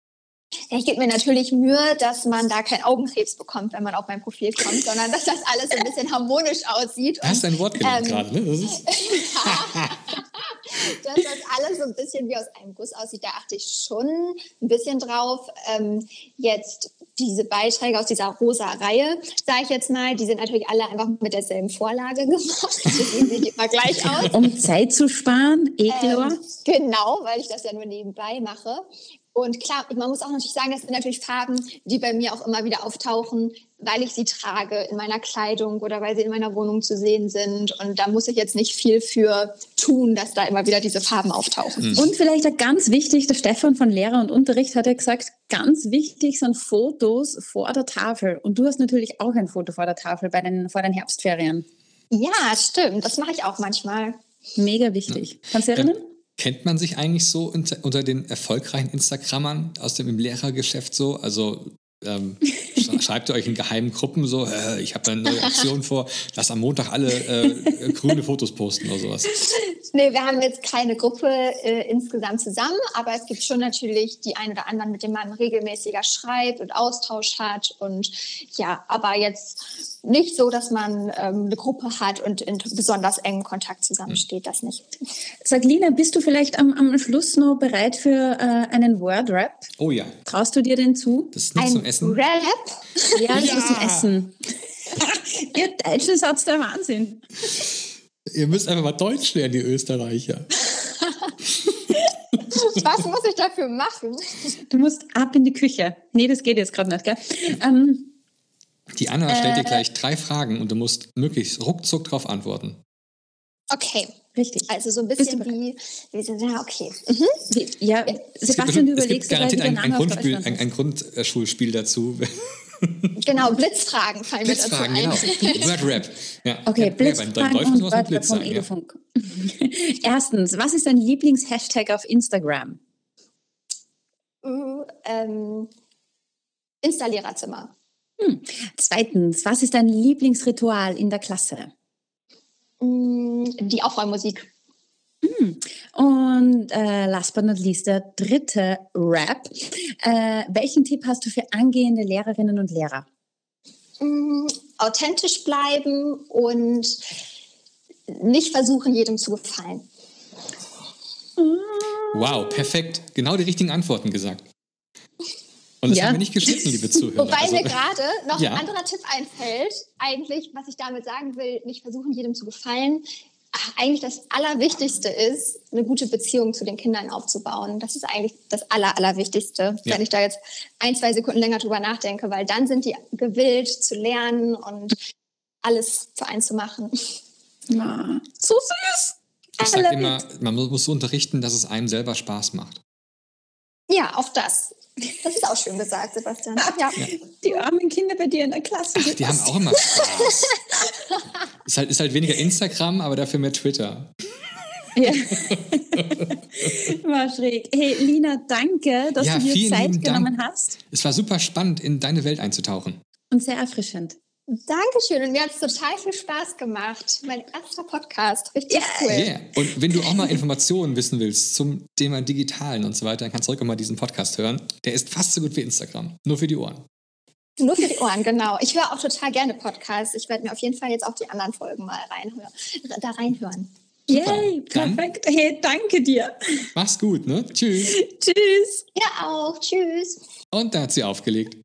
Ja, ich gebe mir natürlich Mühe, dass man da keinen Augenkrebs bekommt, wenn man auf mein Profil kommt, sondern dass das alles so ein bisschen harmonisch aussieht. Du hast ein Wort gelernt ähm, gerade, ne? Das ist dass das alles so ein bisschen wie aus einem Guss aussieht. Da achte ich schon ein bisschen drauf. Ähm, jetzt diese Beiträge aus dieser rosa Reihe, sage ich jetzt mal, die sind natürlich alle einfach mit derselben Vorlage gemacht. Deswegen sehen die immer gleich aus. Um Zeit zu sparen, Ekelor. Ähm, genau, weil ich das ja nur nebenbei mache. Und klar, man muss auch natürlich sagen, das sind natürlich Farben, die bei mir auch immer wieder auftauchen, weil ich sie trage in meiner Kleidung oder weil sie in meiner Wohnung zu sehen sind. Und da muss ich jetzt nicht viel für tun, dass da immer wieder diese Farben auftauchen. Mhm. Und vielleicht ganz wichtig, der Stefan von Lehrer und Unterricht hat ja gesagt, ganz wichtig sind Fotos vor der Tafel. Und du hast natürlich auch ein Foto vor der Tafel bei den, vor den Herbstferien. Ja, stimmt. Das mache ich auch manchmal. Mega wichtig. Kannst du erinnern? Kennt man sich eigentlich so unter, unter den erfolgreichen Instagrammern aus dem Lehrergeschäft so? Also ähm, schreibt ihr euch in geheimen Gruppen so, äh, ich habe eine neue Aktion vor, lass am Montag alle äh, grüne Fotos posten oder sowas. nee, wir haben jetzt keine Gruppe äh, insgesamt zusammen, aber es gibt schon natürlich die einen oder anderen, mit denen man regelmäßiger schreibt und Austausch hat. Und ja, aber jetzt nicht so, dass man ähm, eine Gruppe hat und in besonders engem Kontakt zusammensteht, das nicht. Sag Lina, bist du vielleicht am, am Schluss noch bereit für äh, einen Word-Rap? Oh ja. Traust du dir den zu? Das ist nicht Ein zum Essen. Rap? Ja, das Ja. ist zum Essen. Ihr deutschen Satz der Wahnsinn. Ihr müsst einfach mal Deutsch lernen, die Österreicher. Was muss ich dafür machen? Du musst ab in die Küche. Nee, das geht jetzt gerade nicht, gell? Ähm, Die Anna stellt Äh. dir gleich drei Fragen und du musst möglichst ruckzuck drauf antworten. Okay, richtig. also so ein bisschen wie, wie sind, ja, okay. Mhm. Ja, Sebastian, du es gibt überlegst dir garantiert ein, ein, Grundspiel, ein, ein Grundschulspiel dazu. Genau, Blitzfragen fallen mir dazu Blitzfragen, ein. genau. Word Rap. Ja. Okay, ja, Blitzfragen läuft und mit Wörter vom. Ja. Erstens, was ist dein Lieblings-Hashtag auf Instagram? Uh, ähm, Installiererzimmer. Zweitens, was ist dein Lieblingsritual in der Klasse? Mm, Die Aufräummusik. Und äh, last but not least, der dritte Rap. Äh, welchen Tipp hast du für angehende Lehrerinnen und Lehrer? Mm, Authentisch bleiben und nicht versuchen, jedem zu gefallen. Wow, perfekt. Genau die richtigen Antworten gesagt. Und das Ja. haben wir nicht geschnitten, liebe Zuhörer. Wobei Also, mir gerade noch ja. ein anderer Tipp einfällt. Eigentlich, was ich damit sagen will, nicht versuchen, jedem zu gefallen. Ach, Eigentlich das Allerwichtigste ist, eine gute Beziehung zu den Kindern aufzubauen. Das ist eigentlich das Aller, Allerwichtigste, Ja. wenn ich da jetzt ein, zwei Sekunden länger drüber nachdenke, weil dann sind die gewillt zu lernen und alles für einen zu machen. Na, so süß. ich sage immer, man muss muss so unterrichten, dass es einem selber Spaß macht. Ja, auch das. Das ist auch schön gesagt, Sebastian. Ja. Die armen Kinder bei dir in der Klasse. Ach, die haben auch immer Spaß. ist, halt, ist halt weniger Instagram, aber dafür mehr Twitter. Ja. War schräg. Hey, Lina, danke, dass Ja, du dir Zeit lieben Dank. genommen hast. Es war super spannend, in deine Welt einzutauchen. Und sehr erfrischend. Dankeschön. Und mir hat es total viel Spaß gemacht. Mein erster Podcast. Richtig cool. Yeah. Und wenn du auch mal Informationen wissen willst zum Thema Digitalen und so weiter, dann kannst du auch mal diesen Podcast hören. Der ist fast so gut wie Instagram. Nur für die Ohren. Nur für die Ohren, genau. Ich höre auch total gerne Podcasts. Ich werde mir auf jeden Fall jetzt auch die anderen Folgen mal reinhören, da reinhören. Yay, Dann- perfekt. Hey, danke dir. Mach's gut, ne? Tschüss. Tschüss. Ja, auch. Tschüss. Und da hat sie aufgelegt.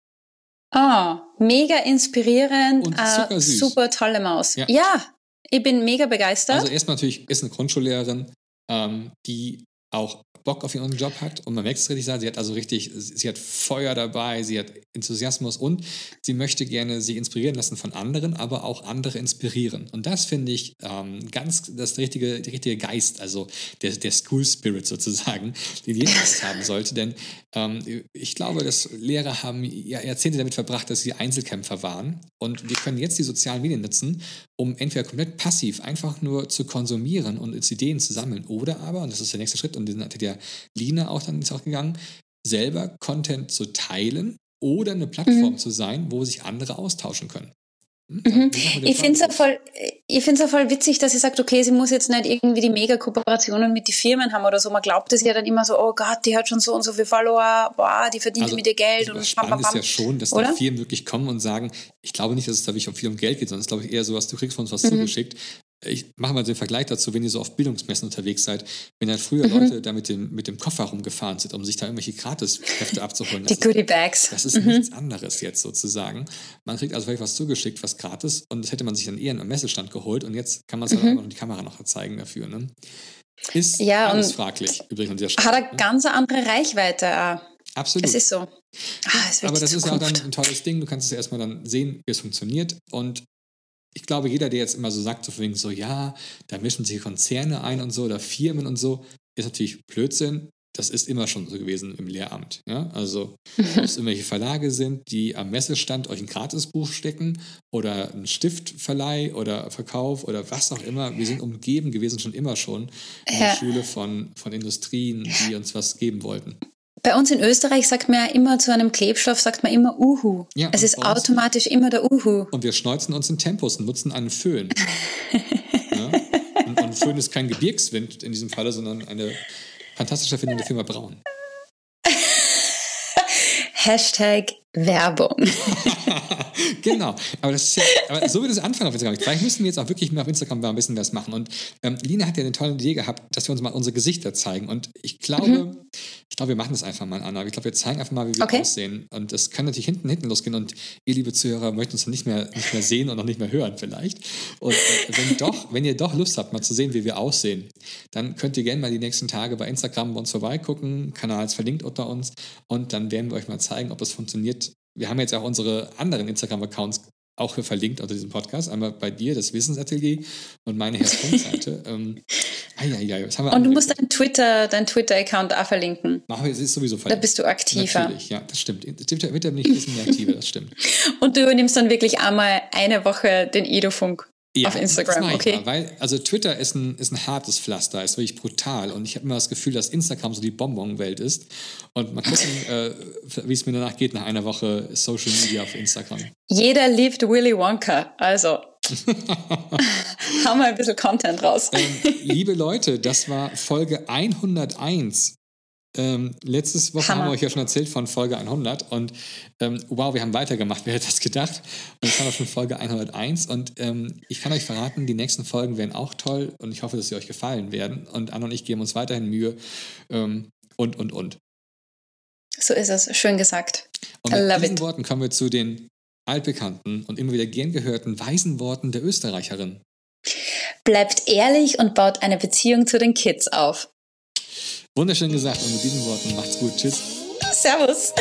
Ah, mega inspirierend. Und äh, super tolle Maus. Ja. Ja. ich bin mega begeistert. Also erstmal natürlich ist eine Grundschullehrerin, ähm, die auch Bock auf ihren Job hat und man merkt es richtig, sie hat also richtig, sie hat Feuer dabei, sie hat Enthusiasmus und sie möchte gerne sich inspirieren lassen von anderen, aber auch andere inspirieren. Und das finde ich ähm, ganz das richtige, der richtige Geist, also der, der School Spirit sozusagen, den jeder haben sollte. Denn ähm, ich glaube, dass Lehrer haben Jahr- Jahrzehnte damit verbracht, dass sie Einzelkämpfer waren. Und wir können jetzt die sozialen Medien nutzen, um entweder komplett passiv einfach nur zu konsumieren und Ideen zu sammeln oder aber, und das ist der nächste Schritt, und den hat ja Lina auch dann ist auch gegangen, selber Content zu teilen oder eine Plattform zu sein, wo sich andere austauschen können. Hm? Mhm. Ich finde es ja voll, ich find's ja voll witzig, dass sie sagt, okay, sie muss jetzt nicht irgendwie die Mega-Kooperationen mit den Firmen haben oder so. Man glaubt es ja dann immer so, oh Gott, die hat schon so und so viele Follower, boah, die verdient Also, mit ihr Geld das und Spannende ist ja schon, dass da Oder? Firmen wirklich kommen und sagen, ich glaube nicht, dass es da wirklich um viel um Geld geht, sondern es ist, glaube ich, eher so, was du kriegst von uns was Mhm. zugeschickt. Ich mache mal den Vergleich dazu, wenn ihr so auf Bildungsmessen unterwegs seid, wenn halt früher Mhm. Leute da mit dem, mit dem Koffer rumgefahren sind, um sich da irgendwelche Gratiskräfte abzuholen. Die Goodie Bags. Das ist nichts anderes jetzt sozusagen. Man kriegt also vielleicht was zugeschickt, was gratis und das hätte man sich dann eher am Messestand geholt und jetzt kann man es halt auch noch in die Kamera noch zeigen dafür. Ne? Ist Ja, alles und fraglich übrigens an dieser Hat Stelle. eine ganz andere Reichweite. auch. Absolut. Es ist so. Ah, es wird Aber das ist ja auch dann Zukunft. ein tolles Ding. Du kannst es ja erstmal dann sehen, wie es funktioniert. Und ich glaube, jeder, der jetzt immer so sagt, so, wegen so, ja, da mischen sich Konzerne ein und so oder Firmen und so, ist natürlich Blödsinn. Das ist immer schon so gewesen im Lehramt. Ja? Also, ob es irgendwelche Verlage sind, die am Messestand euch ein Gratisbuch stecken oder ein Stiftverleih oder Verkauf oder was auch immer. Wir sind umgeben gewesen schon immer schon in Ja. der Schule von, von Industrien, die uns was geben wollten. Bei uns in Österreich sagt man ja immer zu einem Klebstoff, sagt man immer Uhu. Ja, es ist automatisch immer der Uhu. Und wir schneuzen uns in Tempos und nutzen einen Föhn. ja? und, und schön ist kein Gebirgswind in diesem Falle, sondern eine fantastische Erfindung der Firma Braun. Hashtag Werbung. genau. Aber, das ist ja, aber so wird es anfangen auf Instagram. Vielleicht müssen wir jetzt auch wirklich mal auf Instagram mal ein bisschen was machen. Und ähm, Lina hat ja eine tolle Idee gehabt, dass wir uns mal unsere Gesichter zeigen. Und ich glaube, mhm. ich glaube, wir machen das einfach mal, Anna. Ich glaube, wir zeigen einfach mal, wie wir okay. aussehen. Und das kann natürlich hinten, hinten losgehen. Und ihr, liebe Zuhörer, möchtet uns nicht mehr, nicht mehr sehen und auch nicht mehr hören vielleicht. Und äh, wenn, doch, wenn ihr doch Lust habt, mal zu sehen, wie wir aussehen, dann könnt ihr gerne mal die nächsten Tage bei Instagram bei uns vorbeigucken. Kanal ist verlinkt unter uns. Und dann werden wir euch mal zeigen, ob es funktioniert, wir haben jetzt auch unsere anderen Instagram-Accounts auch hier verlinkt unter diesem Podcast. Einmal bei dir, das Wissensatelier und meine Herz-Seite. ähm, was haben wir und du musst deinen Twitter, dein Twitter-Account auch verlinken. Mach, es ist sowieso verlinkt. Da bist du aktiver. Natürlich, ja, das stimmt. Twitter, Twitter bin ich ein bisschen mehr aktiver, das stimmt. und du übernimmst dann wirklich einmal eine Woche den Edofunk. Ja, auf Instagram, okay. Mal, weil, also Twitter ist ein, ist ein hartes Pflaster, ist wirklich brutal. Und ich habe immer das Gefühl, dass Instagram so die Bonbon-Welt ist. Und mal gucken, äh, wie es mir danach geht nach einer Woche Social Media auf Instagram. Jeder liebt Willy Wonka, also haben wir ein bisschen Content raus. Ähm, liebe Leute, das war Folge 101 ähm, letztes Woche Hammer. haben wir euch ja schon erzählt von Folge 100 und ähm, wow, wir haben weitergemacht, wer hätte das gedacht? Und jetzt haben wir schon Folge 101 und ähm, ich kann euch verraten, die nächsten Folgen werden auch toll und ich hoffe, dass sie euch gefallen werden und Anna und ich geben uns weiterhin Mühe ähm, und, und, und. So ist es, schön gesagt. Und mit diesen it. Worten kommen wir zu den altbekannten und immer wieder gern gehörten weisen Worten der Österreicherin. Bleibt ehrlich und baut eine Beziehung zu den Kids auf. Wunderschön gesagt und mit diesen Worten macht's gut. Tschüss. Servus.